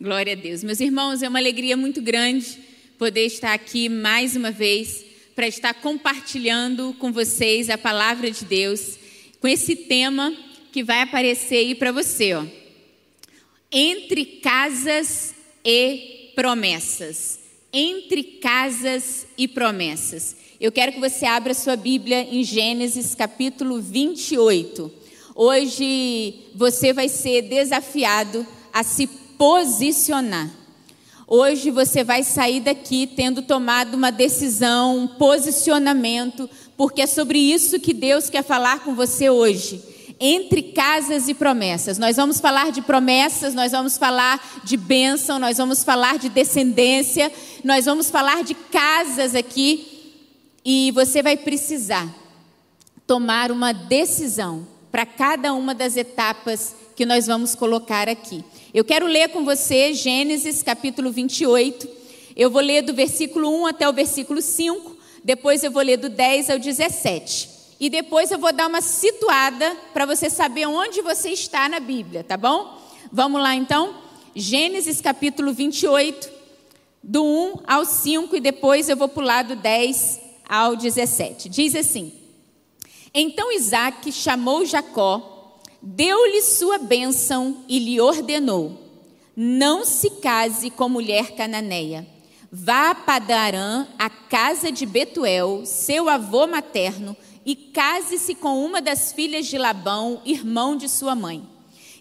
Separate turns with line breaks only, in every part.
Glória a Deus. Meus irmãos, é uma alegria muito grande poder estar aqui mais uma vez para estar compartilhando com vocês a palavra de Deus, com esse tema que vai aparecer aí para você, ó. Entre casas e promessas. Entre casas e promessas. Eu quero que você abra sua Bíblia em Gênesis capítulo 28. Hoje você vai ser desafiado a se posicionar. Hoje você vai sair daqui tendo tomado uma decisão, um posicionamento, porque é sobre isso que Deus quer falar com você hoje. Entre casas e promessas. Nós vamos falar de promessas, nós vamos falar de bênção, nós vamos falar de descendência, nós vamos falar de casas aqui. E você vai precisar tomar uma decisão para cada uma das etapas que nós vamos colocar aqui. Eu quero ler com você Gênesis capítulo 28. Eu vou ler do versículo 1 até o versículo 5, depois eu vou ler do 10 ao 17. E depois eu vou dar uma situada para você saber onde você está na Bíblia, tá bom? Vamos lá então? Gênesis capítulo 28, do 1 ao 5, e depois eu vou pular do 10 ao 17. Diz assim: Então Isaac chamou Jacó deu-lhe sua bênção e lhe ordenou: Não se case com mulher cananeia. Vá a Padarã, a casa de Betuel, seu avô materno, e case-se com uma das filhas de Labão, irmão de sua mãe.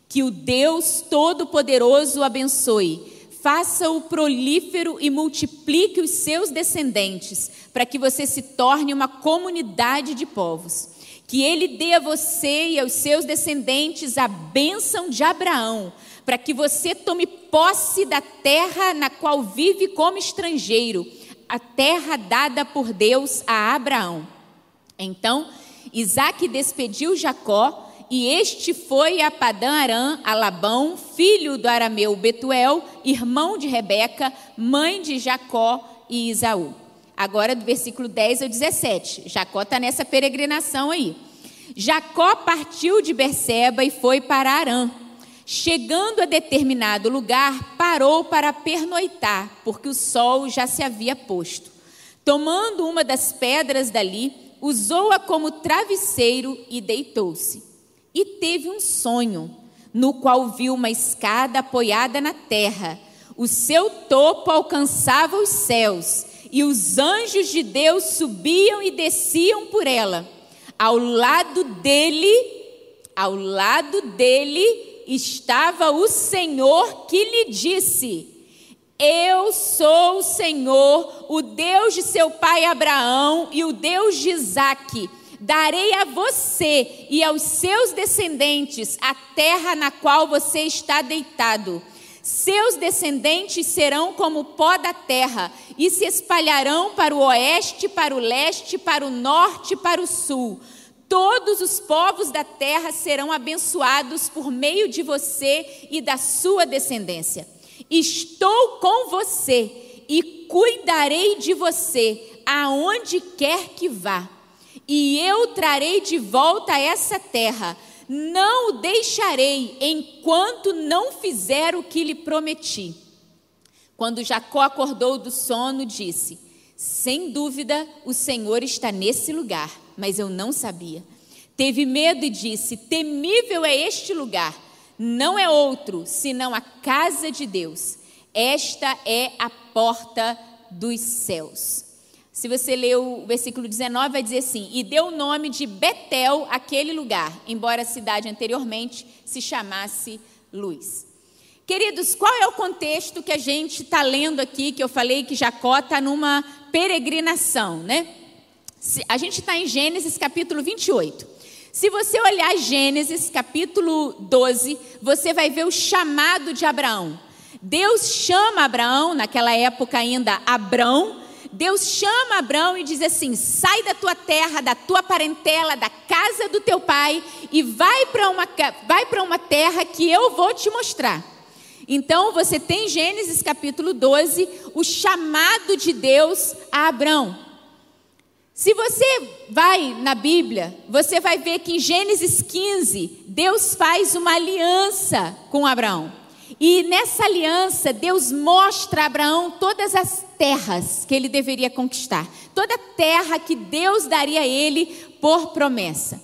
Que o Deus Todo-Poderoso o abençoe, faça-o prolífero e multiplique os seus descendentes, para que você se torne uma comunidade de povos que ele dê a você e aos seus descendentes a bênção de Abraão, para que você tome posse da terra na qual vive como estrangeiro, a terra dada por Deus a Abraão. Então, Isaac despediu Jacó, e este foi a Padã Arã, a Labão, filho do arameu Betuel, irmão de Rebeca, mãe de Jacó e Isaú. Agora do versículo 10 ao 17. Jacó está nessa peregrinação aí. Jacó partiu de Berseba e foi para Arã. Chegando a determinado lugar, parou para pernoitar, porque o sol já se havia posto. Tomando uma das pedras dali, usou-a como travesseiro e deitou-se. E teve um sonho, no qual viu uma escada apoiada na terra. O seu topo alcançava os céus e os anjos de Deus subiam e desciam por ela. Ao lado dele, ao lado dele estava o Senhor que lhe disse: Eu sou o Senhor, o Deus de seu pai Abraão e o Deus de Isaque. Darei a você e aos seus descendentes a terra na qual você está deitado seus descendentes serão como pó da terra e se espalharão para o oeste, para o leste, para o norte, para o sul. Todos os povos da terra serão abençoados por meio de você e da sua descendência. Estou com você e cuidarei de você aonde quer que vá. E eu trarei de volta essa terra não o deixarei enquanto não fizer o que lhe prometi. Quando Jacó acordou do sono, disse: Sem dúvida, o Senhor está nesse lugar, mas eu não sabia. Teve medo e disse: Temível é este lugar, não é outro senão a casa de Deus. Esta é a porta dos céus. Se você ler o versículo 19, vai dizer assim: E deu o nome de Betel àquele lugar, embora a cidade anteriormente se chamasse Luz. Queridos, qual é o contexto que a gente está lendo aqui, que eu falei que Jacó está numa peregrinação, né? A gente está em Gênesis capítulo 28. Se você olhar Gênesis capítulo 12, você vai ver o chamado de Abraão. Deus chama Abraão, naquela época ainda Abrão, Deus chama Abraão e diz assim: sai da tua terra, da tua parentela, da casa do teu pai e vai para uma, vai uma terra que eu vou te mostrar. Então você tem Gênesis capítulo 12, o chamado de Deus a Abraão. Se você vai na Bíblia, você vai ver que em Gênesis 15, Deus faz uma aliança com Abraão. E nessa aliança, Deus mostra a Abraão todas as terras que ele deveria conquistar, toda terra que Deus daria a ele por promessa.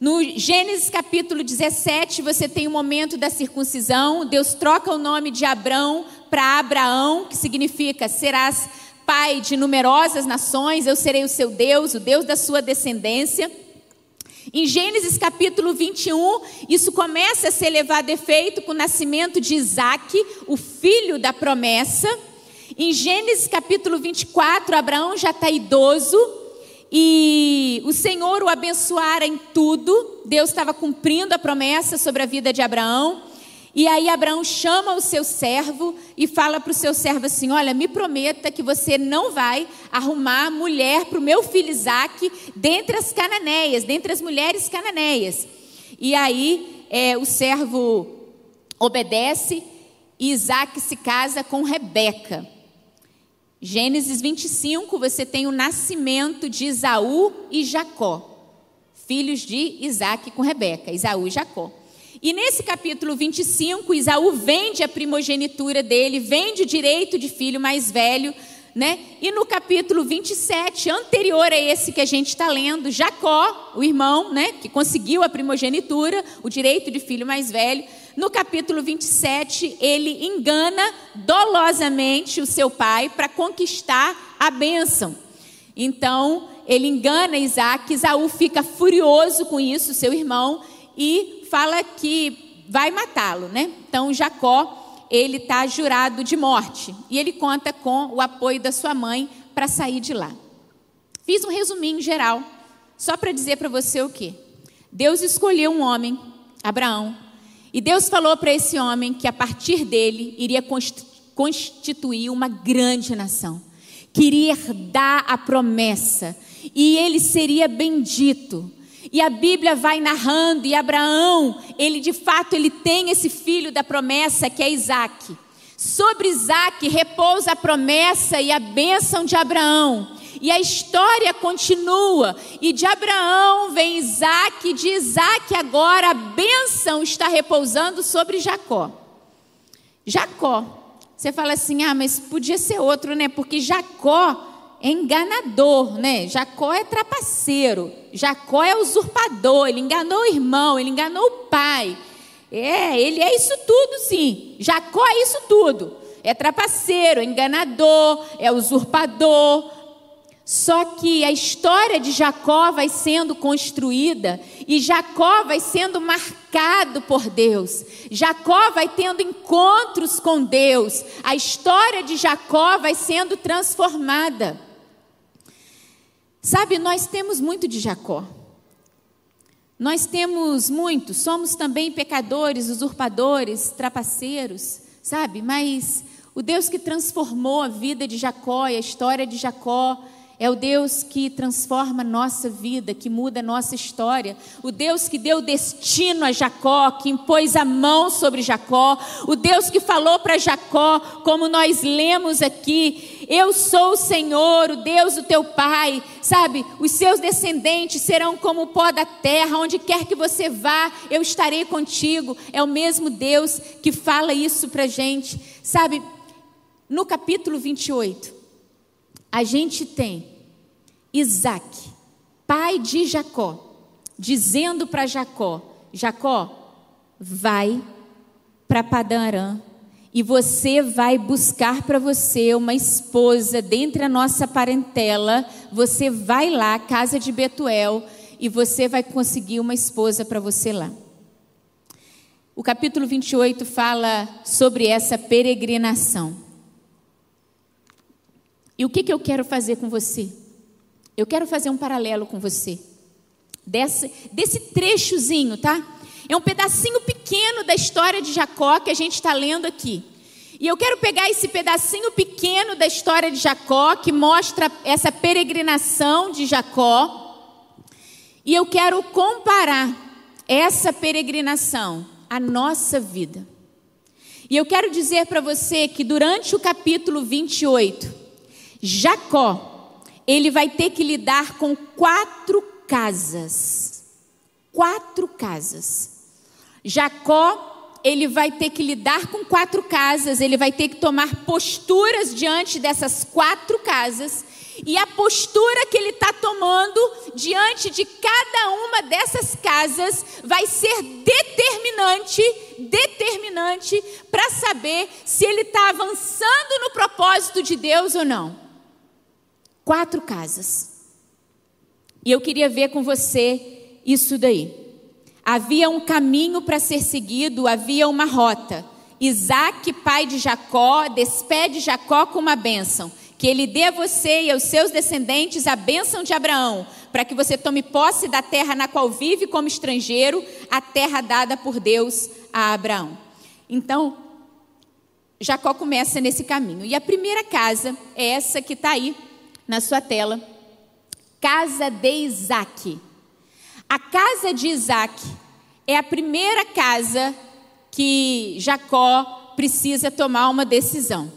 No Gênesis capítulo 17, você tem o momento da circuncisão. Deus troca o nome de Abrão para Abraão, que significa serás pai de numerosas nações, eu serei o seu Deus, o Deus da sua descendência. Em Gênesis capítulo 21, isso começa a ser levado a efeito com o nascimento de Isaac, o filho da promessa. Em Gênesis capítulo 24, Abraão já está idoso e o Senhor o abençoara em tudo. Deus estava cumprindo a promessa sobre a vida de Abraão. E aí Abraão chama o seu servo e fala para o seu servo assim: Olha, me prometa que você não vai arrumar mulher para o meu filho Isaac dentre as cananeias, dentre as mulheres cananeias. E aí é, o servo obedece e Isaac se casa com Rebeca. Gênesis 25, você tem o nascimento de Isaú e Jacó, filhos de Isaac com Rebeca, Isaú e Jacó. E nesse capítulo 25, Isaú vende a primogenitura dele, vende o direito de filho mais velho, né? E no capítulo 27, anterior a esse que a gente está lendo, Jacó, o irmão, né, que conseguiu a primogenitura, o direito de filho mais velho, no capítulo 27, ele engana dolosamente o seu pai para conquistar a bênção. Então, ele engana Isaac, Isaú fica furioso com isso, seu irmão, e fala que vai matá-lo, né? Então Jacó, ele está jurado de morte e ele conta com o apoio da sua mãe para sair de lá. Fiz um resuminho geral, só para dizer para você o que. Deus escolheu um homem, Abraão, e Deus falou para esse homem que a partir dele iria constituir uma grande nação, queria herdar a promessa, e ele seria bendito. E a Bíblia vai narrando, e Abraão, ele de fato, ele tem esse filho da promessa que é Isaac. Sobre Isaac repousa a promessa e a bênção de Abraão. E a história continua. E de Abraão vem Isaac, e de Isaac agora a bênção está repousando sobre Jacó. Jacó. Você fala assim, ah, mas podia ser outro, né? Porque Jacó é enganador, né? Jacó é trapaceiro, Jacó é usurpador, ele enganou o irmão, ele enganou o pai. É, ele é isso tudo, sim. Jacó é isso tudo. É trapaceiro, é enganador, é usurpador. Só que a história de Jacó vai sendo construída e Jacó vai sendo marcado por Deus. Jacó vai tendo encontros com Deus. A história de Jacó vai sendo transformada. Sabe, nós temos muito de Jacó. Nós temos muito, somos também pecadores, usurpadores, trapaceiros, sabe? Mas o Deus que transformou a vida de Jacó e a história de Jacó é o Deus que transforma nossa vida, que muda nossa história. O Deus que deu destino a Jacó, que impôs a mão sobre Jacó. O Deus que falou para Jacó, como nós lemos aqui: Eu sou o Senhor, o Deus do teu pai. Sabe, os seus descendentes serão como o pó da terra, onde quer que você vá, eu estarei contigo. É o mesmo Deus que fala isso para gente. Sabe, no capítulo 28, a gente tem Isaac, pai de Jacó, dizendo para Jacó: Jacó, vai para Padarã e você vai buscar para você uma esposa dentre a nossa parentela. Você vai lá, casa de Betuel, e você vai conseguir uma esposa para você lá. O capítulo 28 fala sobre essa peregrinação. E o que, que eu quero fazer com você? Eu quero fazer um paralelo com você. Desse, desse trechozinho, tá? É um pedacinho pequeno da história de Jacó que a gente está lendo aqui. E eu quero pegar esse pedacinho pequeno da história de Jacó, que mostra essa peregrinação de Jacó, e eu quero comparar essa peregrinação à nossa vida. E eu quero dizer para você que durante o capítulo 28, Jacó, ele vai ter que lidar com quatro casas. Quatro casas. Jacó ele vai ter que lidar com quatro casas, ele vai ter que tomar posturas diante dessas quatro casas, e a postura que ele está tomando diante de cada uma dessas casas vai ser determinante, determinante para saber se ele está avançando no propósito de Deus ou não. Quatro casas. E eu queria ver com você isso daí. Havia um caminho para ser seguido, havia uma rota. Isaac, pai de Jacó, despede Jacó com uma bênção. Que ele dê a você e aos seus descendentes a bênção de Abraão, para que você tome posse da terra na qual vive como estrangeiro, a terra dada por Deus a Abraão. Então, Jacó começa nesse caminho. E a primeira casa é essa que está aí na sua tela casa de Isaac. A casa de Isaac é a primeira casa que Jacó precisa tomar uma decisão.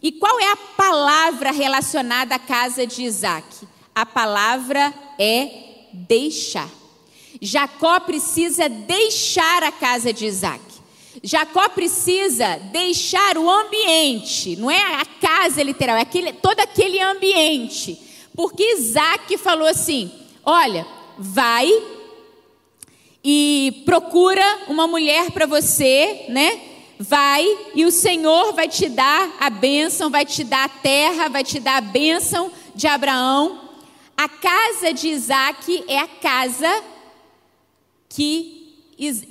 E qual é a palavra relacionada à casa de Isaac? A palavra é deixar. Jacó precisa deixar a casa de Isaac. Jacó precisa deixar o ambiente, não é a casa literal, é aquele, todo aquele ambiente porque Isaac falou assim: olha, vai e procura uma mulher para você, né? Vai e o Senhor vai te dar a bênção, vai te dar a terra, vai te dar a bênção de Abraão. A casa de Isaac é a casa que,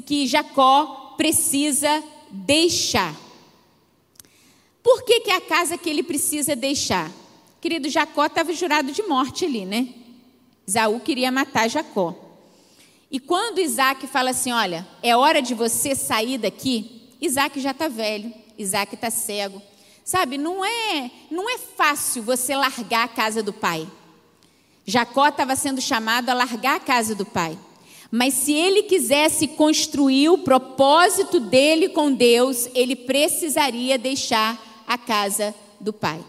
que Jacó precisa deixar. Por que, que é a casa que ele precisa deixar? Querido, Jacó estava jurado de morte ali, né? Isaú queria matar Jacó. E quando Isaac fala assim: Olha, é hora de você sair daqui, Isaac já está velho, Isaac está cego. Sabe, não é, não é fácil você largar a casa do pai. Jacó estava sendo chamado a largar a casa do pai. Mas se ele quisesse construir o propósito dele com Deus, ele precisaria deixar a casa do pai.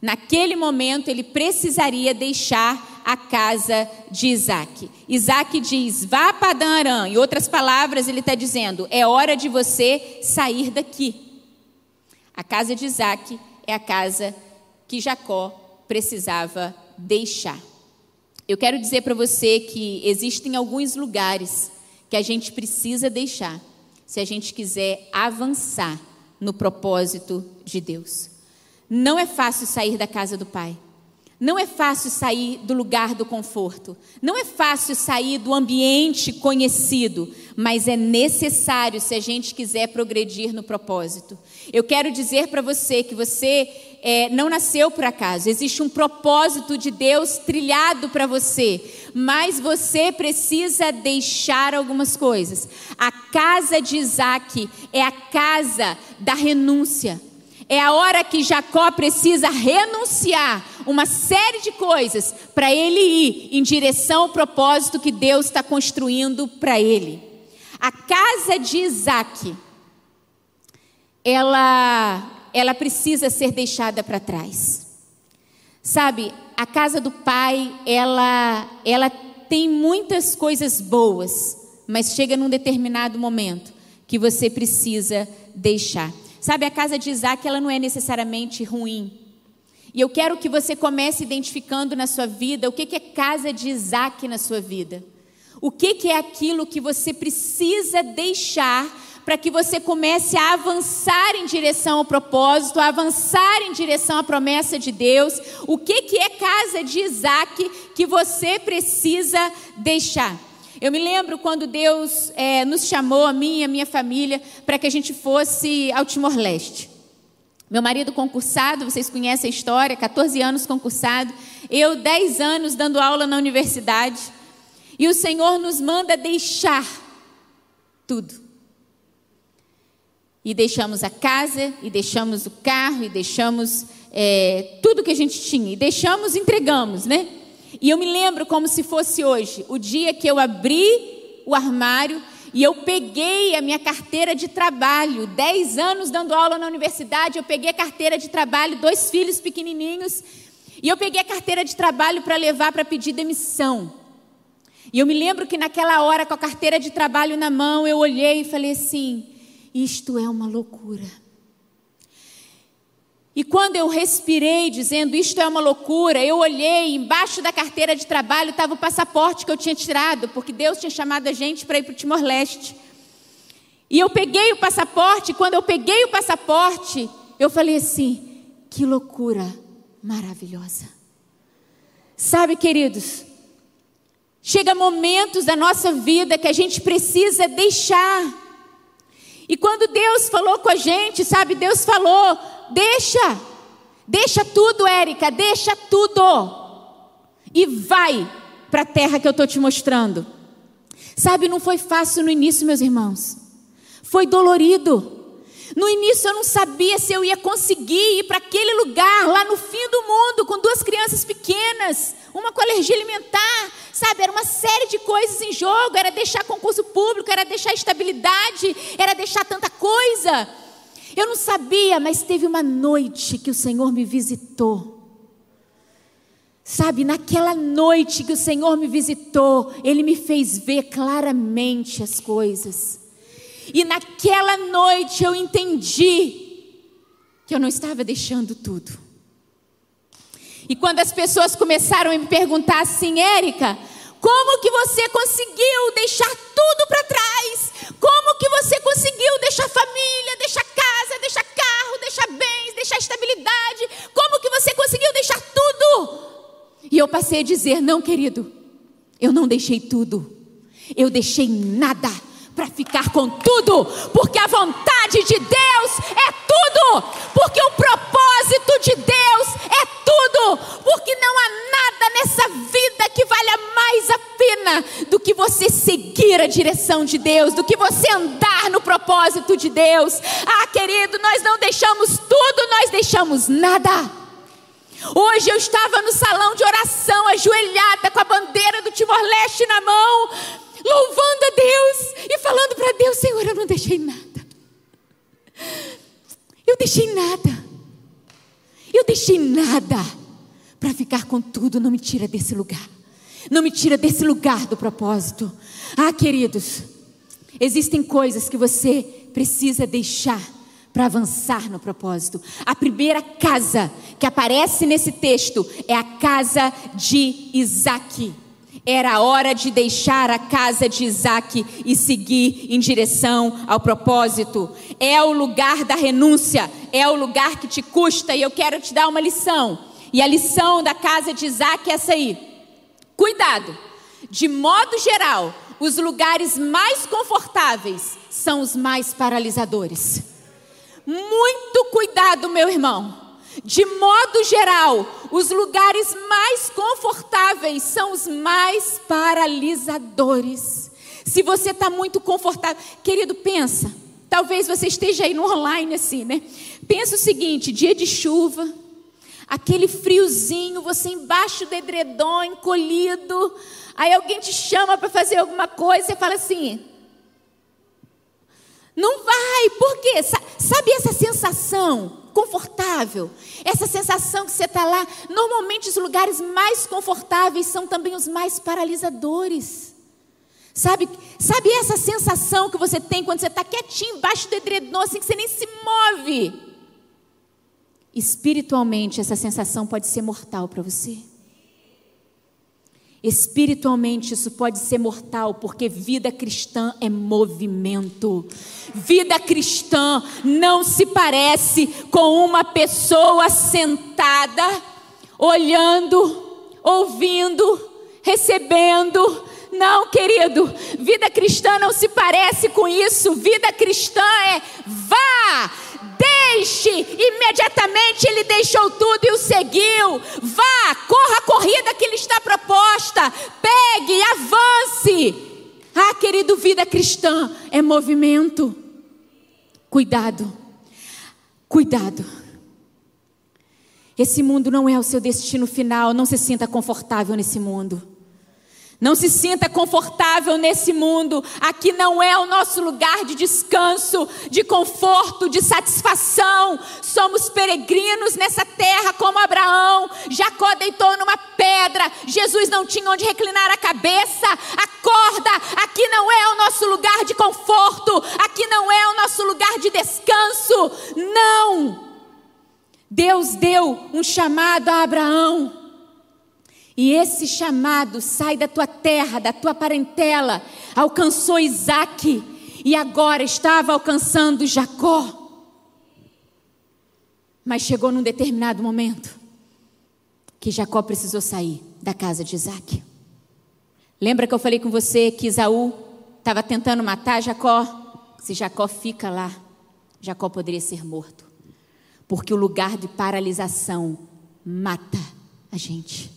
Naquele momento, ele precisaria deixar a casa de Isaac. Isaac diz: vá para Padan Em outras palavras, ele está dizendo: é hora de você sair daqui. A casa de Isaac é a casa que Jacó precisava deixar. Eu quero dizer para você que existem alguns lugares que a gente precisa deixar se a gente quiser avançar no propósito de Deus. Não é fácil sair da casa do Pai. Não é fácil sair do lugar do conforto. Não é fácil sair do ambiente conhecido, mas é necessário se a gente quiser progredir no propósito. Eu quero dizer para você que você é, não nasceu por acaso. Existe um propósito de Deus trilhado para você, mas você precisa deixar algumas coisas. A casa de Isaac é a casa da renúncia. É a hora que Jacó precisa renunciar uma série de coisas para ele ir em direção ao propósito que Deus está construindo para ele. A casa de Isaac, ela, ela precisa ser deixada para trás. Sabe, a casa do pai, ela, ela tem muitas coisas boas, mas chega num determinado momento que você precisa deixar. Sabe, a casa de Isaac, ela não é necessariamente ruim. E eu quero que você comece identificando na sua vida o que é casa de Isaac na sua vida. O que é aquilo que você precisa deixar para que você comece a avançar em direção ao propósito, a avançar em direção à promessa de Deus. O que é casa de Isaac que você precisa deixar? Eu me lembro quando Deus é, nos chamou, a mim e a minha família, para que a gente fosse ao Timor-Leste. Meu marido concursado, vocês conhecem a história, 14 anos concursado, eu 10 anos dando aula na universidade. E o Senhor nos manda deixar tudo. E deixamos a casa, e deixamos o carro, e deixamos é, tudo que a gente tinha. E deixamos, entregamos, né? E eu me lembro como se fosse hoje, o dia que eu abri o armário e eu peguei a minha carteira de trabalho. Dez anos dando aula na universidade, eu peguei a carteira de trabalho, dois filhos pequenininhos, e eu peguei a carteira de trabalho para levar para pedir demissão. E eu me lembro que naquela hora, com a carteira de trabalho na mão, eu olhei e falei assim: Isto é uma loucura. E quando eu respirei dizendo isto é uma loucura, eu olhei embaixo da carteira de trabalho estava o passaporte que eu tinha tirado, porque Deus tinha chamado a gente para ir para o Timor-Leste. E eu peguei o passaporte, e quando eu peguei o passaporte, eu falei assim: que loucura maravilhosa. Sabe, queridos, chega momentos da nossa vida que a gente precisa deixar. E quando Deus falou com a gente, sabe, Deus falou: deixa, deixa tudo, Érica, deixa tudo. E vai para a terra que eu estou te mostrando. Sabe, não foi fácil no início, meus irmãos. Foi dolorido. No início eu não sabia se eu ia conseguir ir para aquele lugar, lá no fim do mundo, com duas crianças pequenas, uma com alergia alimentar, sabe? Era uma série de coisas em jogo, era deixar concurso público, era deixar estabilidade, era deixar tanta coisa. Eu não sabia, mas teve uma noite que o Senhor me visitou. Sabe, naquela noite que o Senhor me visitou, Ele me fez ver claramente as coisas. E naquela noite eu entendi que eu não estava deixando tudo. E quando as pessoas começaram a me perguntar assim, Érica, como que você conseguiu deixar tudo para trás? Como que você conseguiu deixar família, deixar casa, deixar carro, deixar bens, deixar estabilidade? Como que você conseguiu deixar tudo? E eu passei a dizer: não, querido, eu não deixei tudo, eu deixei nada para ficar com tudo, porque a vontade de Deus é tudo, porque o propósito de Deus é tudo, porque não há nada nessa vida que valha mais a pena do que você seguir a direção de Deus, do que você andar no propósito de Deus. Ah, querido, nós não deixamos tudo, nós deixamos nada. Hoje eu estava no salão de oração, ajoelhada, com a bandeira do Timor-Leste na mão, louvando a Deus e falando para Deus: Senhor, eu não deixei nada. Eu deixei nada. Eu deixei nada para ficar com tudo. Não me tira desse lugar. Não me tira desse lugar do propósito. Ah, queridos, existem coisas que você precisa deixar para avançar no propósito. A primeira casa que aparece nesse texto é a casa de Isaac. Era hora de deixar a casa de Isaac e seguir em direção ao propósito. É o lugar da renúncia, é o lugar que te custa, e eu quero te dar uma lição. E a lição da casa de Isaac é essa aí. Cuidado, de modo geral, os lugares mais confortáveis são os mais paralisadores. Muito cuidado, meu irmão. De modo geral, os lugares mais confortáveis são os mais paralisadores. Se você está muito confortável, querido, pensa. Talvez você esteja aí no online assim, né? Pensa o seguinte: dia de chuva, aquele friozinho, você embaixo do edredom, encolhido. Aí alguém te chama para fazer alguma coisa, você fala assim: não vai, por quê? Sabe essa sensação confortável? Essa sensação que você está lá. Normalmente, os lugares mais confortáveis são também os mais paralisadores. Sabe, sabe essa sensação que você tem quando você está quietinho embaixo do edredom, assim que você nem se move? Espiritualmente, essa sensação pode ser mortal para você. Espiritualmente isso pode ser mortal, porque vida cristã é movimento. Vida cristã não se parece com uma pessoa sentada, olhando, ouvindo, recebendo. Não, querido, vida cristã não se parece com isso. Vida cristã é vá, deixe. Imediatamente ele deixou tudo e o seguiu. Vá, corra a corrida que lhe está proposta. Pegue, avance. Ah, querido, vida cristã é movimento. Cuidado, cuidado. Esse mundo não é o seu destino final. Não se sinta confortável nesse mundo. Não se sinta confortável nesse mundo. Aqui não é o nosso lugar de descanso, de conforto, de satisfação. Somos peregrinos nessa terra como Abraão. Jacó deitou numa pedra. Jesus não tinha onde reclinar a cabeça. Acorda. Aqui não é o nosso lugar de conforto. Aqui não é o nosso lugar de descanso. Não. Deus deu um chamado a Abraão. E esse chamado sai da tua terra, da tua parentela, alcançou Isaac e agora estava alcançando Jacó. Mas chegou num determinado momento que Jacó precisou sair da casa de Isaac. Lembra que eu falei com você que Isaú estava tentando matar Jacó? Se Jacó fica lá, Jacó poderia ser morto. Porque o lugar de paralisação mata a gente.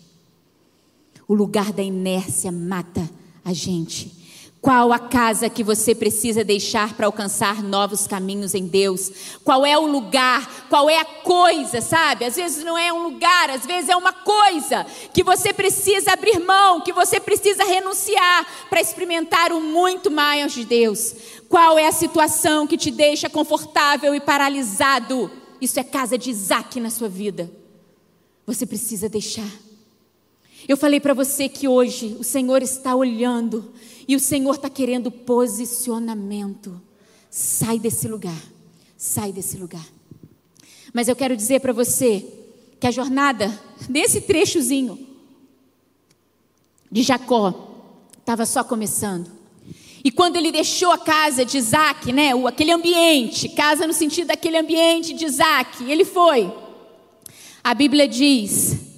O lugar da inércia mata a gente. Qual a casa que você precisa deixar para alcançar novos caminhos em Deus? Qual é o lugar? Qual é a coisa, sabe? Às vezes não é um lugar, às vezes é uma coisa que você precisa abrir mão, que você precisa renunciar para experimentar o muito mais de Deus. Qual é a situação que te deixa confortável e paralisado? Isso é casa de Isaac na sua vida. Você precisa deixar. Eu falei para você que hoje o Senhor está olhando e o Senhor está querendo posicionamento. Sai desse lugar, sai desse lugar. Mas eu quero dizer para você que a jornada desse trechozinho de Jacó estava só começando. E quando ele deixou a casa de Isaac, né, aquele ambiente, casa no sentido daquele ambiente de Isaac, ele foi. A Bíblia diz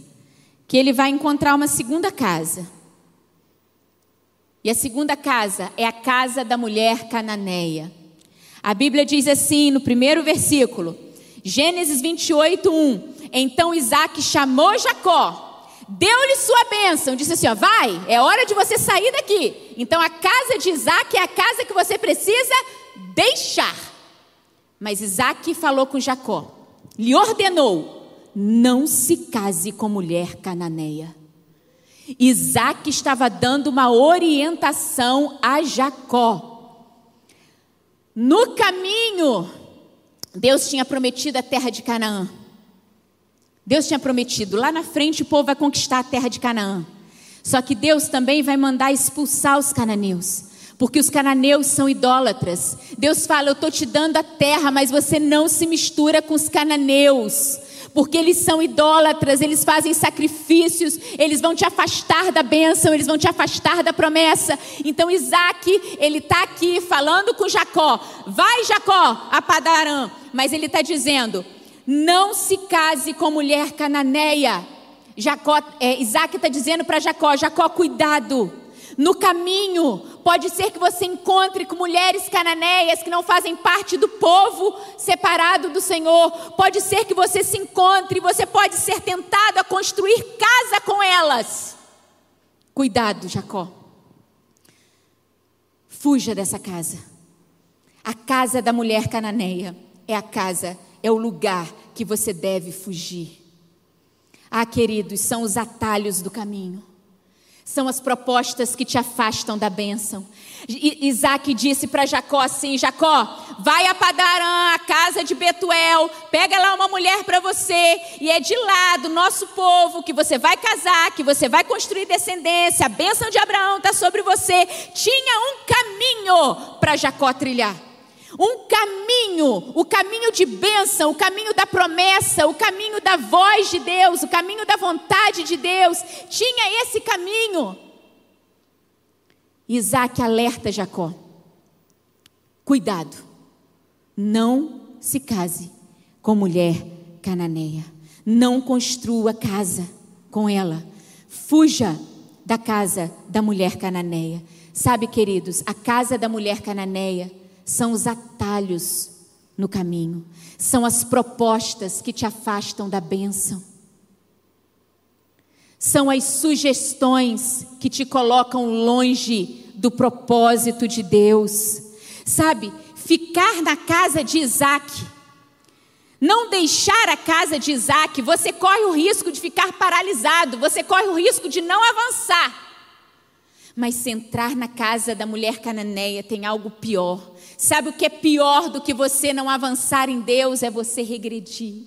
que ele vai encontrar uma segunda casa. E a segunda casa é a casa da mulher cananeia. A Bíblia diz assim no primeiro versículo, Gênesis 28, 1. Então Isaac chamou Jacó, deu-lhe sua bênção, disse assim: ó, vai, é hora de você sair daqui. Então a casa de Isaac é a casa que você precisa deixar. Mas Isaac falou com Jacó, lhe ordenou: não se case com mulher cananeia. Isaac estava dando uma orientação a Jacó. No caminho, Deus tinha prometido a terra de Canaã. Deus tinha prometido, lá na frente o povo vai conquistar a terra de Canaã. Só que Deus também vai mandar expulsar os cananeus, porque os cananeus são idólatras. Deus fala: Eu estou te dando a terra, mas você não se mistura com os cananeus porque eles são idólatras, eles fazem sacrifícios, eles vão te afastar da bênção, eles vão te afastar da promessa. Então Isaac, ele está aqui falando com Jacó, vai Jacó a Padarã, mas ele está dizendo, não se case com mulher cananeia. Jacó, é, Isaac está dizendo para Jacó, Jacó, cuidado, no caminho, pode ser que você encontre com mulheres cananeias que não fazem parte do povo separado do Senhor. Pode ser que você se encontre, você pode ser tentado a construir casa com elas. Cuidado, Jacó. Fuja dessa casa. A casa da mulher cananeia é a casa, é o lugar que você deve fugir. Ah, queridos, são os atalhos do caminho. São as propostas que te afastam da bênção. Isaac disse para Jacó assim: Jacó, vai a Padarã, a casa de Betuel, pega lá uma mulher para você, e é de lá do nosso povo que você vai casar, que você vai construir descendência, a bênção de Abraão está sobre você. Tinha um caminho para Jacó trilhar um caminho, o caminho de bênção, o caminho da promessa, o caminho da voz de Deus, o caminho da vontade de Deus. Tinha esse caminho. Isaac alerta Jacó: cuidado, não se case com mulher cananeia, não construa casa com ela, fuja da casa da mulher cananeia. Sabe, queridos, a casa da mulher cananeia são os atalhos no caminho, são as propostas que te afastam da bênção, são as sugestões que te colocam longe do propósito de Deus. Sabe, ficar na casa de Isaac, não deixar a casa de Isaac, você corre o risco de ficar paralisado, você corre o risco de não avançar. Mas se entrar na casa da mulher cananeia tem algo pior. Sabe o que é pior do que você não avançar em Deus? É você regredir.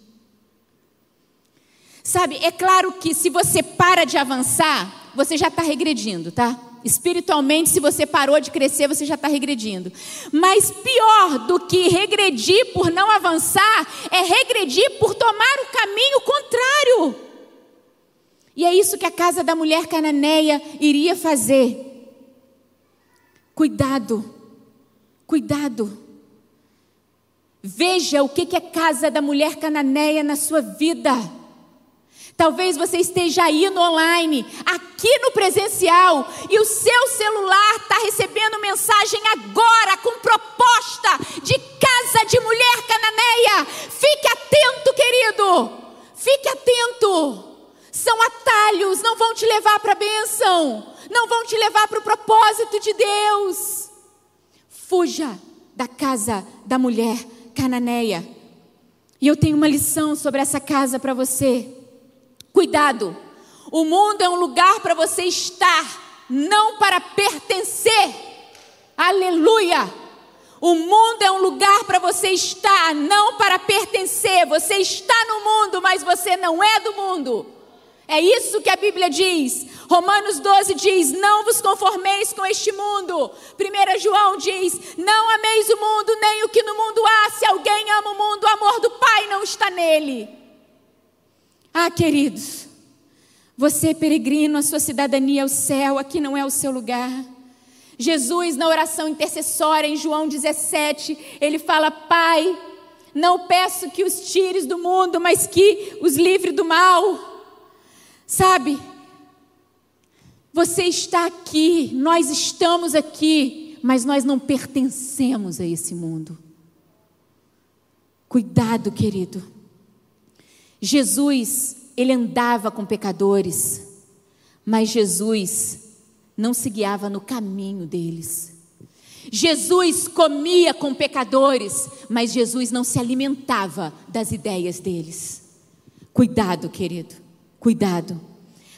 Sabe, é claro que se você para de avançar, você já está regredindo, tá? Espiritualmente, se você parou de crescer, você já está regredindo. Mas pior do que regredir por não avançar, é regredir por tomar o caminho contrário. E é isso que a casa da mulher cananeia iria fazer. Cuidado, cuidado. Veja o que é casa da mulher cananeia na sua vida. Talvez você esteja aí no online, aqui no presencial, e o seu celular está recebendo mensagem agora com proposta de casa de mulher cananeia. Fique atento, querido. Fique atento. São atalhos, não vão te levar para a bênção, não vão te levar para o propósito de Deus. Fuja da casa da mulher cananeia. E eu tenho uma lição sobre essa casa para você. Cuidado, o mundo é um lugar para você estar, não para pertencer. Aleluia! O mundo é um lugar para você estar, não para pertencer. Você está no mundo, mas você não é do mundo. É isso que a Bíblia diz. Romanos 12 diz: Não vos conformeis com este mundo. 1 João diz: Não ameis o mundo, nem o que no mundo há. Se alguém ama o mundo, o amor do Pai não está nele. Ah, queridos, você é peregrino, a sua cidadania é o céu, aqui não é o seu lugar. Jesus, na oração intercessória, em João 17, ele fala: Pai, não peço que os tires do mundo, mas que os livre do mal. Sabe, você está aqui, nós estamos aqui, mas nós não pertencemos a esse mundo. Cuidado, querido. Jesus, ele andava com pecadores, mas Jesus não se guiava no caminho deles. Jesus comia com pecadores, mas Jesus não se alimentava das ideias deles. Cuidado, querido. Cuidado.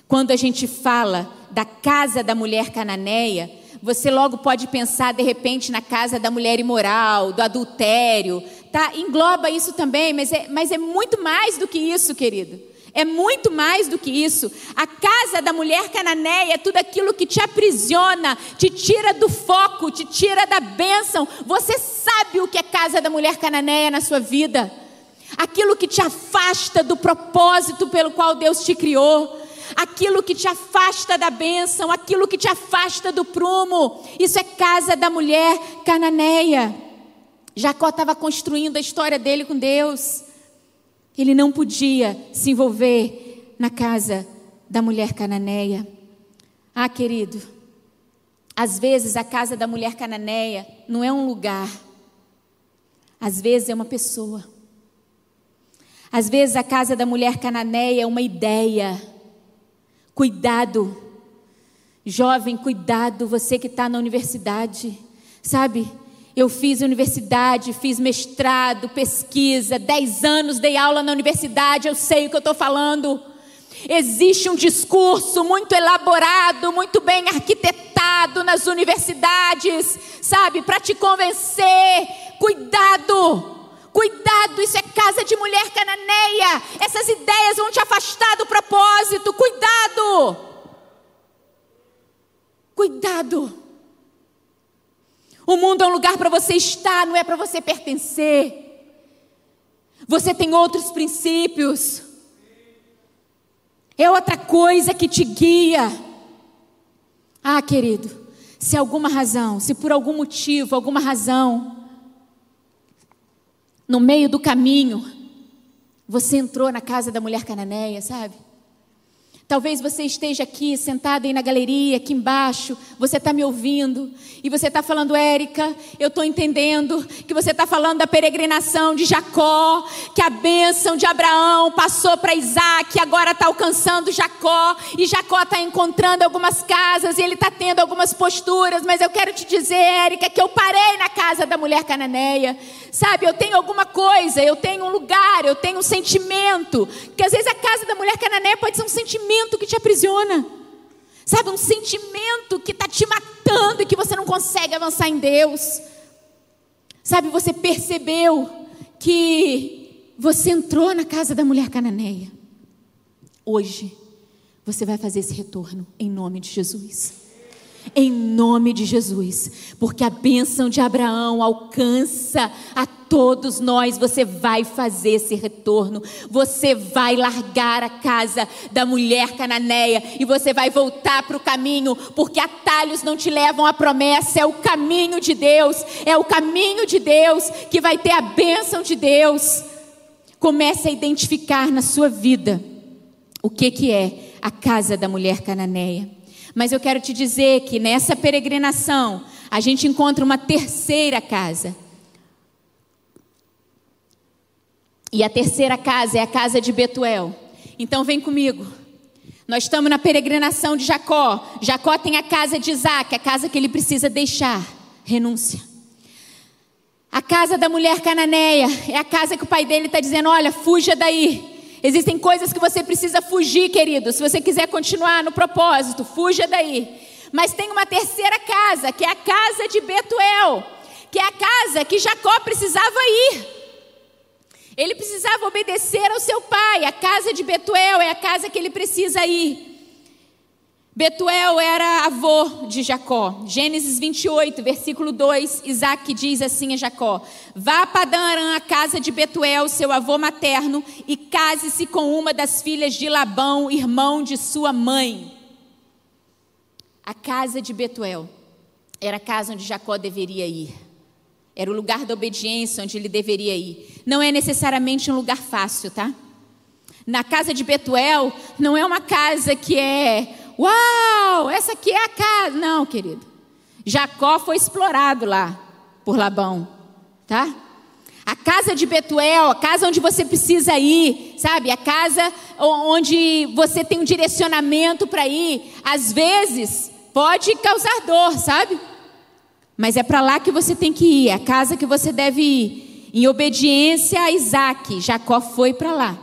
Quando a gente fala da casa da mulher cananeia, você logo pode pensar de repente na casa da mulher imoral, do adultério, tá? Engloba isso também, mas é, mas é muito mais do que isso, querido. É muito mais do que isso. A casa da mulher cananeia é tudo aquilo que te aprisiona, te tira do foco, te tira da bênção. Você sabe o que é casa da mulher cananeia na sua vida aquilo que te afasta do propósito pelo qual Deus te criou, aquilo que te afasta da bênção, aquilo que te afasta do prumo. Isso é casa da mulher cananeia. Jacó estava construindo a história dele com Deus. Ele não podia se envolver na casa da mulher cananeia. Ah, querido, às vezes a casa da mulher cananeia não é um lugar, às vezes é uma pessoa. Às vezes a casa da mulher cananeia é uma ideia. Cuidado, jovem, cuidado, você que está na universidade, sabe? Eu fiz universidade, fiz mestrado, pesquisa, dez anos dei aula na universidade, eu sei o que eu estou falando. Existe um discurso muito elaborado, muito bem arquitetado nas universidades, sabe, para te convencer. Cuidado! Cuidado, isso é casa de mulher cananeia. Essas ideias vão te afastar do propósito. Cuidado. Cuidado. O mundo é um lugar para você estar, não é para você pertencer. Você tem outros princípios. É outra coisa que te guia. Ah, querido, se alguma razão, se por algum motivo, alguma razão, no meio do caminho, você entrou na casa da mulher cananeia, sabe? Talvez você esteja aqui, sentado aí na galeria, aqui embaixo, você está me ouvindo, e você está falando, Érica, eu estou entendendo que você está falando da peregrinação de Jacó, que a bênção de Abraão passou para Isaac, agora está alcançando Jacó, e Jacó está encontrando algumas casas, e ele está tendo algumas posturas, mas eu quero te dizer, Érica, que eu parei na casa da mulher cananeia, sabe? Eu tenho alguma coisa, eu tenho um lugar, eu tenho um sentimento, que às vezes a casa da mulher cananeia pode ser um sentimento que te aprisiona. Sabe, um sentimento que está te matando e que você não consegue avançar em Deus. Sabe, você percebeu que você entrou na casa da mulher cananeia. Hoje, você vai fazer esse retorno em nome de Jesus em nome de Jesus, porque a bênção de Abraão alcança a todos nós. Você vai fazer esse retorno, você vai largar a casa da mulher cananeia e você vai voltar para o caminho, porque atalhos não te levam à promessa, é o caminho de Deus, é o caminho de Deus que vai ter a bênção de Deus. Comece a identificar na sua vida o que, que é a casa da mulher cananeia. Mas eu quero te dizer que nessa peregrinação, a gente encontra uma terceira casa. E a terceira casa é a casa de Betuel. Então vem comigo. Nós estamos na peregrinação de Jacó. Jacó tem a casa de Isaac, a casa que ele precisa deixar. Renúncia. A casa da mulher cananeia é a casa que o pai dele está dizendo: olha, fuja daí. Existem coisas que você precisa fugir, querido. Se você quiser continuar no propósito, fuja daí. Mas tem uma terceira casa, que é a casa de Betuel, que é a casa que Jacó precisava ir. Ele precisava obedecer ao seu pai. A casa de Betuel é a casa que ele precisa ir. Betuel era avô de Jacó. Gênesis 28, versículo 2, Isaac diz assim a Jacó: Vá a Padan a casa de Betuel, seu avô materno, e case-se com uma das filhas de Labão, irmão de sua mãe. A casa de Betuel era a casa onde Jacó deveria ir. Era o lugar da obediência onde ele deveria ir. Não é necessariamente um lugar fácil, tá? Na casa de Betuel, não é uma casa que é Uau, essa aqui é a casa. Não, querido. Jacó foi explorado lá por Labão, tá? A casa de Betuel, a casa onde você precisa ir, sabe? A casa onde você tem um direcionamento para ir, às vezes pode causar dor, sabe? Mas é para lá que você tem que ir, é a casa que você deve ir. Em obediência a Isaac, Jacó foi para lá.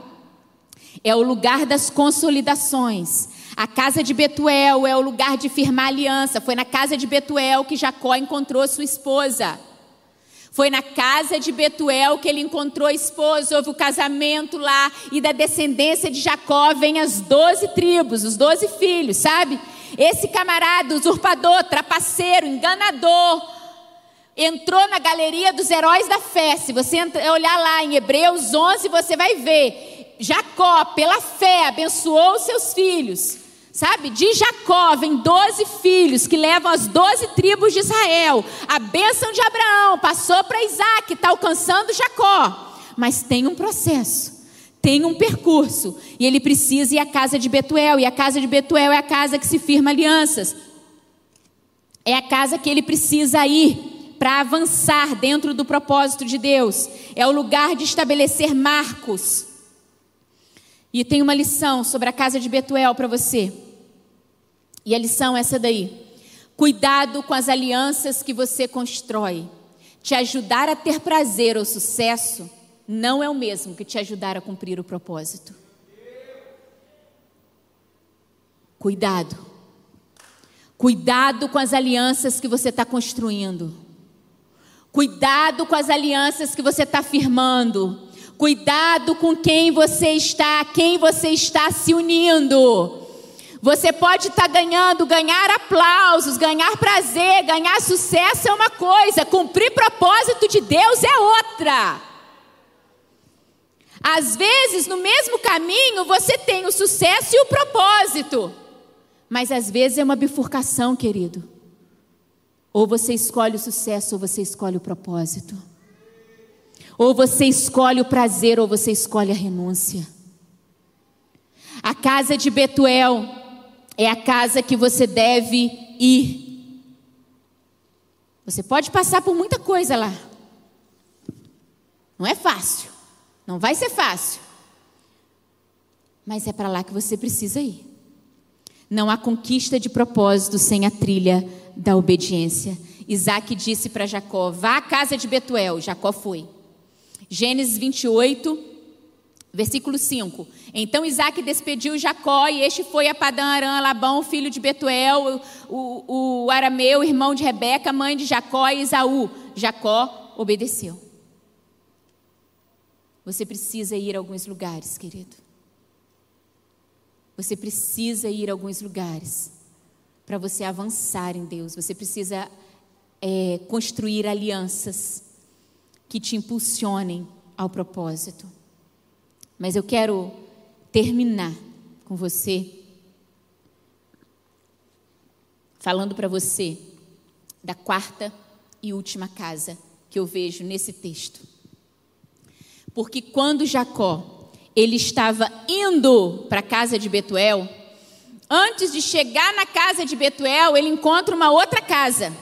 É o lugar das consolidações. A casa de Betuel é o lugar de firmar aliança. Foi na casa de Betuel que Jacó encontrou sua esposa. Foi na casa de Betuel que ele encontrou a esposa, houve o casamento lá, e da descendência de Jacó vem as doze tribos, os doze filhos, sabe? Esse camarada, usurpador, trapaceiro, enganador, entrou na galeria dos heróis da fé. Se você olhar lá em Hebreus 11, você vai ver. Jacó, pela fé, abençoou os seus filhos. Sabe, de Jacó vem doze filhos que levam as doze tribos de Israel. A bênção de Abraão passou para Isaac, está alcançando Jacó. Mas tem um processo, tem um percurso. E ele precisa ir à casa de Betuel. E a casa de Betuel é a casa que se firma alianças. É a casa que ele precisa ir para avançar dentro do propósito de Deus. É o lugar de estabelecer marcos. E tem uma lição sobre a casa de Betuel para você. E a lição é essa daí. Cuidado com as alianças que você constrói. Te ajudar a ter prazer ou sucesso não é o mesmo que te ajudar a cumprir o propósito. Cuidado. Cuidado com as alianças que você está construindo. Cuidado com as alianças que você está firmando. Cuidado com quem você está, quem você está se unindo. Você pode estar tá ganhando, ganhar aplausos, ganhar prazer, ganhar sucesso é uma coisa, cumprir propósito de Deus é outra. Às vezes, no mesmo caminho, você tem o sucesso e o propósito, mas às vezes é uma bifurcação, querido. Ou você escolhe o sucesso, ou você escolhe o propósito. Ou você escolhe o prazer, ou você escolhe a renúncia. A casa de Betuel é a casa que você deve ir. Você pode passar por muita coisa lá. Não é fácil. Não vai ser fácil. Mas é para lá que você precisa ir. Não há conquista de propósito sem a trilha da obediência. Isaac disse para Jacó: Vá à casa de Betuel. Jacó foi. Gênesis 28, Versículo 5. Então Isaac despediu Jacó e este foi a Padã Arã, Labão, filho de Betuel, o, o arameu, irmão de Rebeca, mãe de Jacó e Isaú. Jacó obedeceu. Você precisa ir a alguns lugares, querido. Você precisa ir a alguns lugares para você avançar em Deus. Você precisa é, construir alianças que te impulsionem ao propósito. Mas eu quero terminar com você, falando para você da quarta e última casa que eu vejo nesse texto. Porque quando Jacó ele estava indo para a casa de Betuel, antes de chegar na casa de Betuel, ele encontra uma outra casa.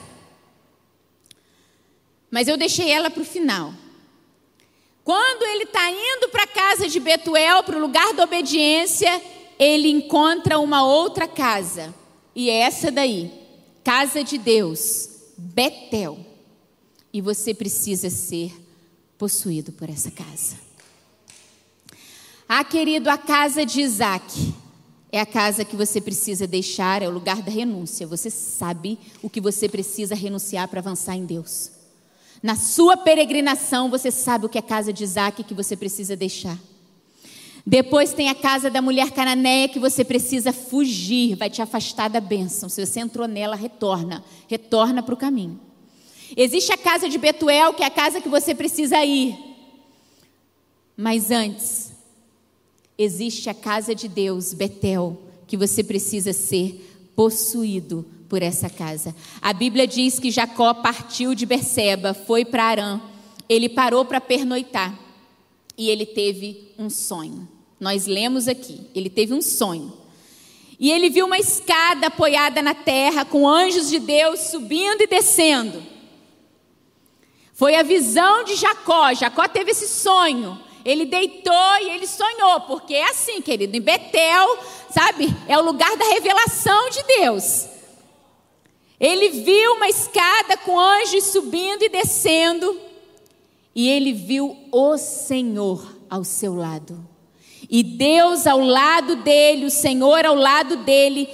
Mas eu deixei ela para o final. Quando ele está indo para a casa de Betuel, para o lugar da obediência, ele encontra uma outra casa. E é essa daí, casa de Deus, Betel. E você precisa ser possuído por essa casa. Ah, querido, a casa de Isaac é a casa que você precisa deixar, é o lugar da renúncia. Você sabe o que você precisa renunciar para avançar em Deus. Na sua peregrinação, você sabe o que é a casa de Isaac que você precisa deixar. Depois tem a casa da mulher cananeia que você precisa fugir, vai te afastar da bênção. Se você entrou nela, retorna, retorna para o caminho. Existe a casa de Betuel, que é a casa que você precisa ir. Mas antes, existe a casa de Deus, Betel, que você precisa ser possuído por essa casa. A Bíblia diz que Jacó partiu de Berseba, foi para Arã. Ele parou para pernoitar e ele teve um sonho. Nós lemos aqui, ele teve um sonho. E ele viu uma escada apoiada na terra com anjos de Deus subindo e descendo. Foi a visão de Jacó. Jacó teve esse sonho. Ele deitou e ele sonhou, porque é assim, querido, em Betel, sabe? É o lugar da revelação de Deus. Ele viu uma escada com anjos subindo e descendo, e ele viu o Senhor ao seu lado. E Deus ao lado dele, o Senhor ao lado dele,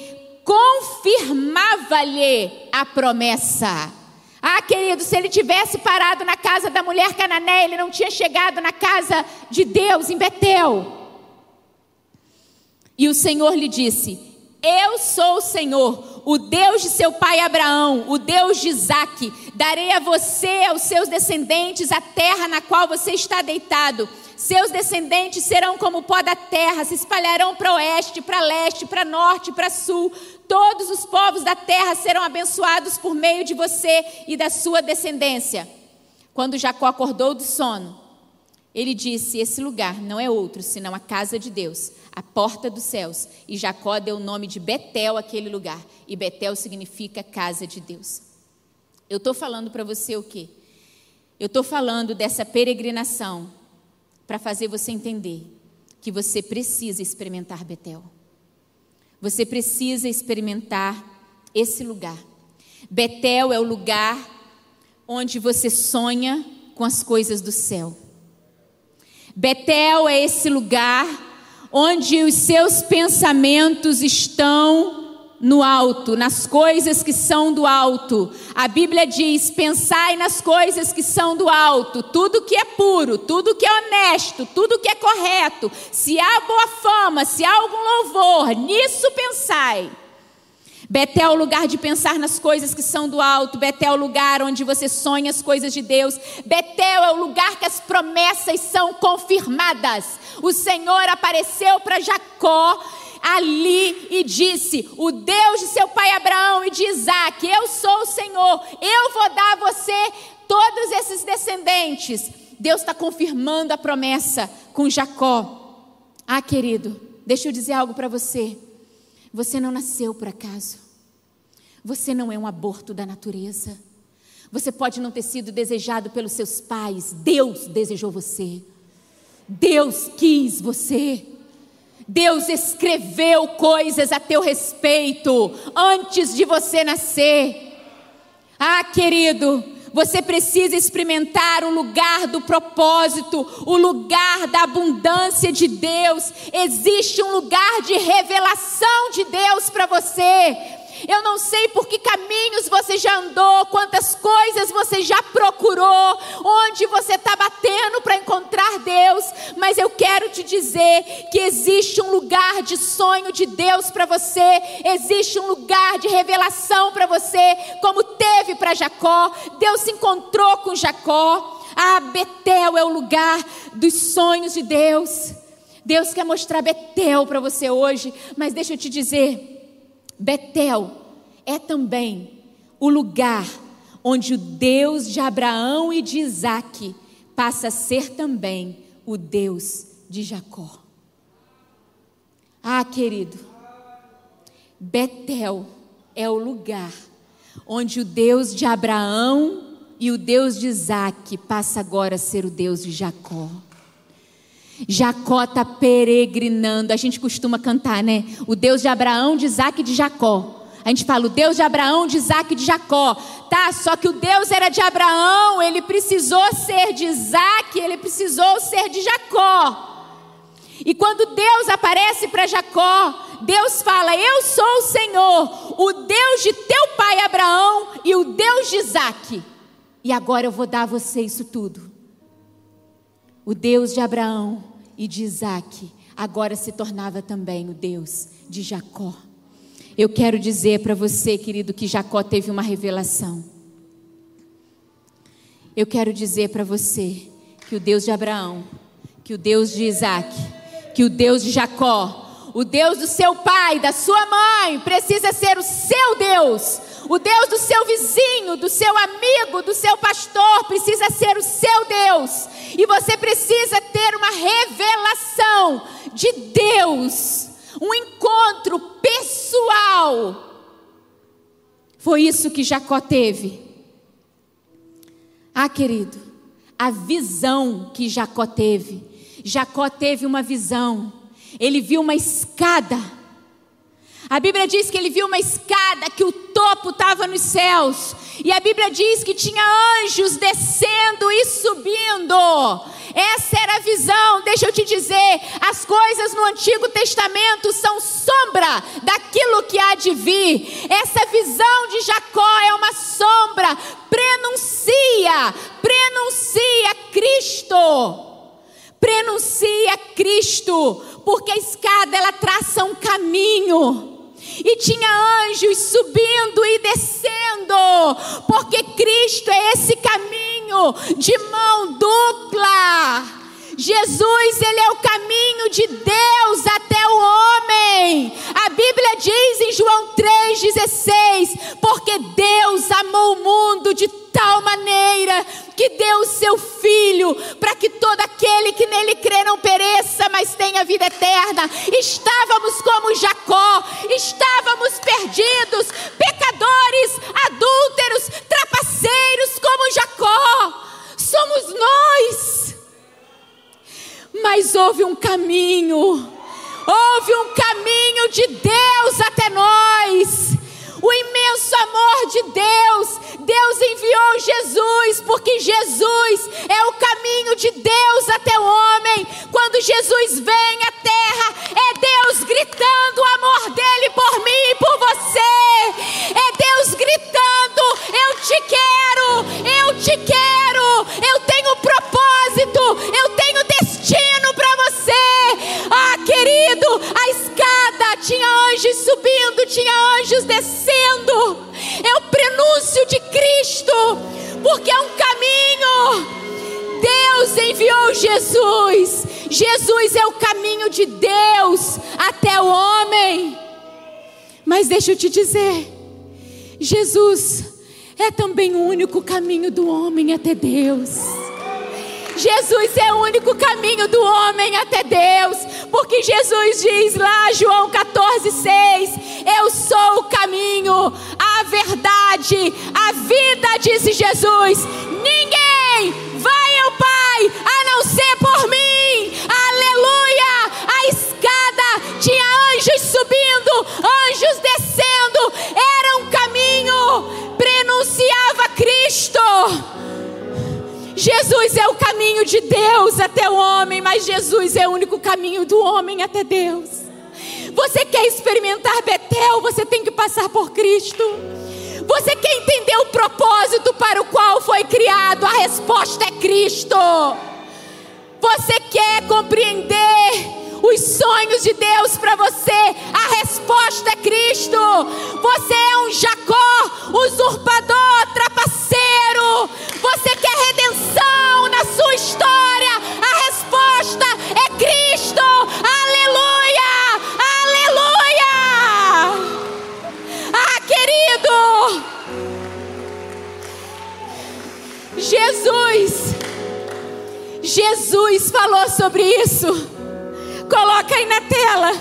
confirmava-lhe a promessa. Ah, querido, se ele tivesse parado na casa da mulher cananeia, ele não tinha chegado na casa de Deus em Betel. E o Senhor lhe disse: Eu sou o Senhor, o Deus de seu pai Abraão, o Deus de Isaac, darei a você, aos seus descendentes, a terra na qual você está deitado. Seus descendentes serão como o pó da terra, se espalharão para oeste, para leste, para norte, para sul. Todos os povos da terra serão abençoados por meio de você e da sua descendência. Quando Jacó acordou do sono, ele disse: Esse lugar não é outro senão a casa de Deus, a porta dos céus. E Jacó deu o nome de Betel àquele lugar. E Betel significa casa de Deus. Eu estou falando para você o quê? Eu estou falando dessa peregrinação para fazer você entender que você precisa experimentar Betel. Você precisa experimentar esse lugar. Betel é o lugar onde você sonha com as coisas do céu. Betel é esse lugar onde os seus pensamentos estão no alto, nas coisas que são do alto. A Bíblia diz: pensai nas coisas que são do alto, tudo que é puro, tudo que é honesto, tudo que é correto. Se há boa fama, se há algum louvor, nisso pensai. Betel é o lugar de pensar nas coisas que são do alto. Betel é o lugar onde você sonha as coisas de Deus. Betel é o lugar que as promessas são confirmadas. O Senhor apareceu para Jacó ali e disse: O Deus de seu pai Abraão e de Isaac, eu sou o Senhor, eu vou dar a você todos esses descendentes. Deus está confirmando a promessa com Jacó. Ah, querido, deixa eu dizer algo para você. Você não nasceu por acaso. Você não é um aborto da natureza. Você pode não ter sido desejado pelos seus pais. Deus desejou você. Deus quis você. Deus escreveu coisas a teu respeito antes de você nascer. Ah, querido, Você precisa experimentar o lugar do propósito, o lugar da abundância de Deus. Existe um lugar de revelação de Deus para você. Eu não sei por que caminhos você já andou, quantas coisas você já procurou, onde você está batendo para encontrar Deus, mas eu quero te dizer que existe um lugar de sonho de Deus para você, existe um lugar de revelação para você, como teve para Jacó. Deus se encontrou com Jacó. Ah, Betel é o lugar dos sonhos de Deus. Deus quer mostrar Betel para você hoje, mas deixa eu te dizer. Betel é também o lugar onde o Deus de Abraão e de Isaac passa a ser também o Deus de Jacó. Ah, querido, Betel é o lugar onde o Deus de Abraão e o Deus de Isaac passa agora a ser o Deus de Jacó. Jacó está peregrinando. A gente costuma cantar, né? O Deus de Abraão, de Isaac e de Jacó. A gente fala o Deus de Abraão, de Isaac e de Jacó. Tá, só que o Deus era de Abraão, ele precisou ser de Isaac, ele precisou ser de Jacó. E quando Deus aparece para Jacó, Deus fala: Eu sou o Senhor, o Deus de teu pai Abraão e o Deus de Isaac. E agora eu vou dar a você isso tudo. O Deus de Abraão e de Isaac agora se tornava também o Deus de Jacó. Eu quero dizer para você, querido, que Jacó teve uma revelação. Eu quero dizer para você que o Deus de Abraão, que o Deus de Isaac, que o Deus de Jacó, o Deus do seu pai, da sua mãe, precisa ser o seu Deus. O Deus do seu vizinho, do seu amigo, do seu pastor, precisa ser o seu Deus. E você precisa ter uma revelação de Deus, um encontro pessoal. Foi isso que Jacó teve. Ah, querido, a visão que Jacó teve. Jacó teve uma visão. Ele viu uma escada. A Bíblia diz que ele viu uma escada que o topo estava nos céus. E a Bíblia diz que tinha anjos descendo e subindo. Essa era a visão, deixa eu te dizer. As coisas no Antigo Testamento são sombra daquilo que há de vir. Essa visão de Jacó é uma sombra, prenuncia, prenuncia Cristo. Prenuncia Cristo, porque a escada ela traça um caminho e tinha anjos subindo e descendo, porque Cristo é esse caminho de mão dupla. Jesus, ele é o caminho de Deus até o homem. A Bíblia diz em João 3,16: Porque Deus amou o mundo de tal maneira que deu o seu filho para que todo aquele que nele crê não pereça, mas tenha vida eterna. Estávamos como Jacó, estávamos perdidos, pecadores, adúlteros, trapaceiros como Jacó. Somos nós. Mas houve um caminho, houve um caminho de Deus até nós o imenso amor de Deus. Deus enviou Jesus, porque Jesus é o caminho de Deus até o homem. Quando Jesus vem à terra, é Deus gritando o amor dele por mim e por você. É Deus gritando: Eu te quero, eu te quero, eu tenho propósito, eu tenho destino para você. Ah, querido, a escada tinha anjos subindo, tinha anjos descendo. É o prenúncio de Cristo, porque é um caminho. Deus enviou Jesus. Jesus é o caminho de Deus até o homem. Mas deixa eu te dizer, Jesus é também o único caminho do homem até Deus. Jesus é o único caminho do homem até Deus, porque Jesus diz lá, João 14, 6: Eu sou o caminho, a verdade, a vida, disse Jesus. Ninguém vai ao Pai a não ser por mim. Aleluia! A escada tinha anjos subindo, anjos descendo, era um caminho, prenunciava Cristo. Jesus é o caminho de Deus até o homem, mas Jesus é o único caminho do homem até Deus. Você quer experimentar Betel, você tem que passar por Cristo. Você quer entender o propósito para o qual foi criado? A resposta é Cristo. Você quer compreender os sonhos de Deus para você? A resposta é Cristo. Você é um Jacó, usurpador, trapaceiro. Você quer redenção na sua história? A resposta é Cristo. Aleluia! Aleluia! Ah, querido! Jesus, Jesus falou sobre isso. Coloca aí na tela.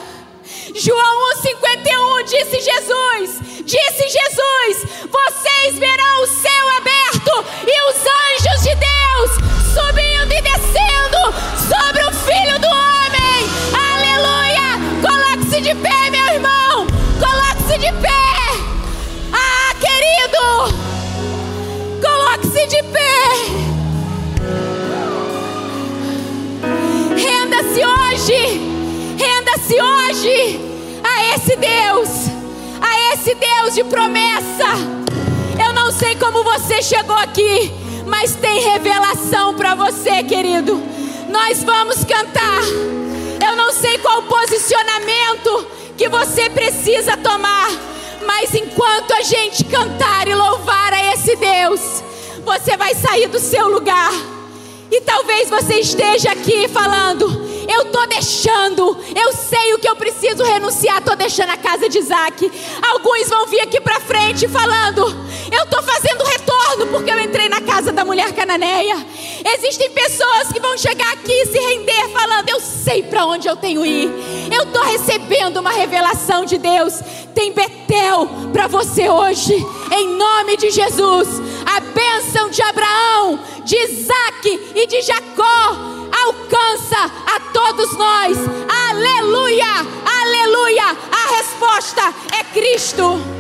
João 1,51 disse Jesus, disse Jesus: Vocês verão o céu aberto como você chegou aqui, mas tem revelação para você, querido. Nós vamos cantar. Eu não sei qual posicionamento que você precisa tomar, mas enquanto a gente cantar e louvar a esse Deus, você vai sair do seu lugar. E talvez você esteja aqui falando: eu estou deixando, eu sei o que eu preciso renunciar, estou deixando a casa de Isaac. Alguns vão vir aqui para frente falando: eu estou fazendo retorno porque eu entrei na casa da mulher cananeia. Existem pessoas que vão chegar aqui e se render falando: eu sei para onde eu tenho que ir, eu estou recebendo uma revelação de Deus. Tem Betel para você hoje, em nome de Jesus. A bênção de Abraão, de Isaac e de Jacó alcança a todos nós. Aleluia, aleluia. A resposta é Cristo.